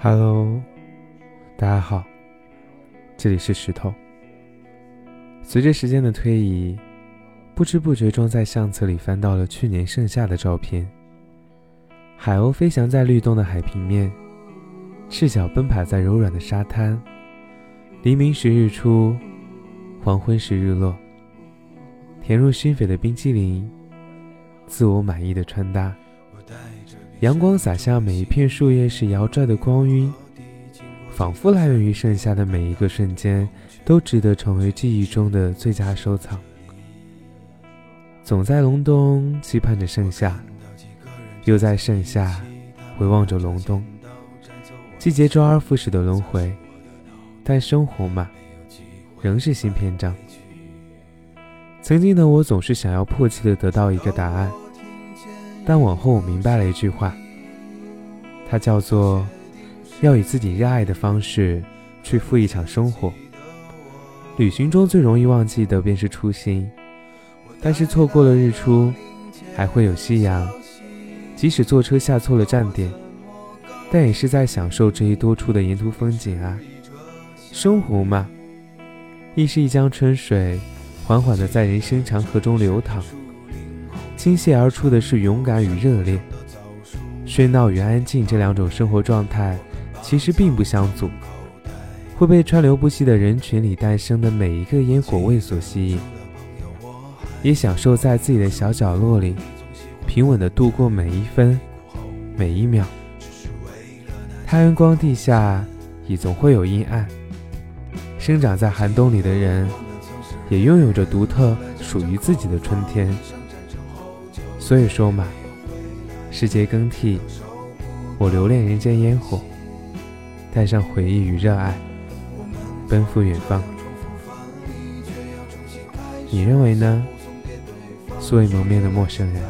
Hello，大家好，这里是石头。随着时间的推移，不知不觉中在相册里翻到了去年盛夏的照片。海鸥飞翔在律动的海平面，赤脚奔跑在柔软的沙滩。黎明时日出，黄昏时日落。甜入心扉的冰激凌，自我满意的穿搭。阳光洒下每一片树叶时摇拽的光晕，仿佛来源于盛夏的每一个瞬间，都值得成为记忆中的最佳收藏。总在隆冬期盼着盛夏，又在盛夏回望着隆冬。季节周而复始的轮回，但生活嘛，仍是新篇章。曾经的我总是想要迫切的得到一个答案。但往后我明白了一句话，它叫做要以自己热爱的方式去赴一场生活。旅行中最容易忘记的便是初心，但是错过了日出，还会有夕阳。即使坐车下错了站点，但也是在享受这一多出的沿途风景啊。生活嘛，亦是一江春水，缓缓的在人生长河中流淌。倾泻而出的是勇敢与热烈，喧闹与安静这两种生活状态其实并不相阻，会被川流不息的人群里诞生的每一个烟火味所吸引，也享受在自己的小角落里平稳地度过每一分每一秒。太阳光地下也总会有阴暗，生长在寒冬里的人也拥有着独特属于自己的春天。所以说嘛，时节更替，我留恋人间烟火，带上回忆与热爱，奔赴远方。你认为呢？素未谋面的陌生人。